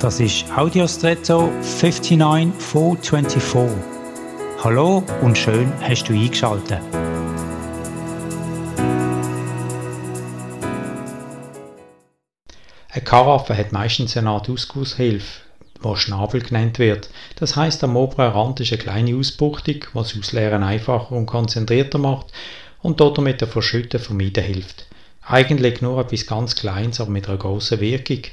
Das ist Audiostretto 59424. Hallo und schön hast du eingeschaltet. Eine Karaffe hat meistens eine Art Ausgusshilfe, die Schnabel genannt wird. Das heißt, am oberen Rand ist eine kleine Ausbuchtung, was das Ausleeren einfacher und konzentrierter macht und dort damit der Verschütten vermeiden hilft. Eigentlich nur etwas ganz Kleines, aber mit einer grossen Wirkung.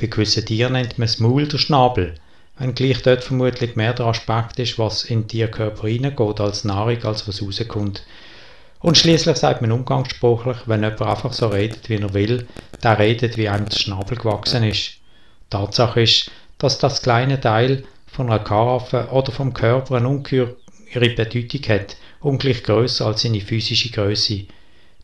Bei gewissen Tieren nennt man es Maul der Schnabel, wenngleich dort vermutlich mehr der Aspekt ist, was in den Tierkörper reingeht als Nahrung, als was rauskommt. Und schließlich sagt man umgangssprachlich, wenn jemand einfach so redet, wie er will, der redet, wie einem der Schnabel gewachsen ist. Tatsache ist, dass das kleine Teil von einer Karaffe oder vom Körper eine ungeheure Bedeutung hat, ungleich größer als seine physische Größe.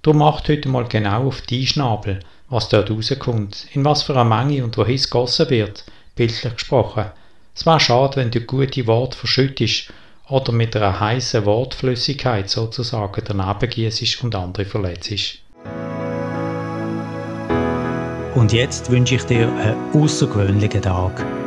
Darum macht heute mal genau auf die Schnabel, was dort rauskommt, in was für einer Menge und wohin es gegossen wird, bildlich gesprochen. Es wäre schade, wenn du gute Worte verschüttest oder mit einer heißen Wortflüssigkeit sozusagen daneben gießt und andere verletzt. Und jetzt wünsche ich dir einen außergewöhnlichen Tag.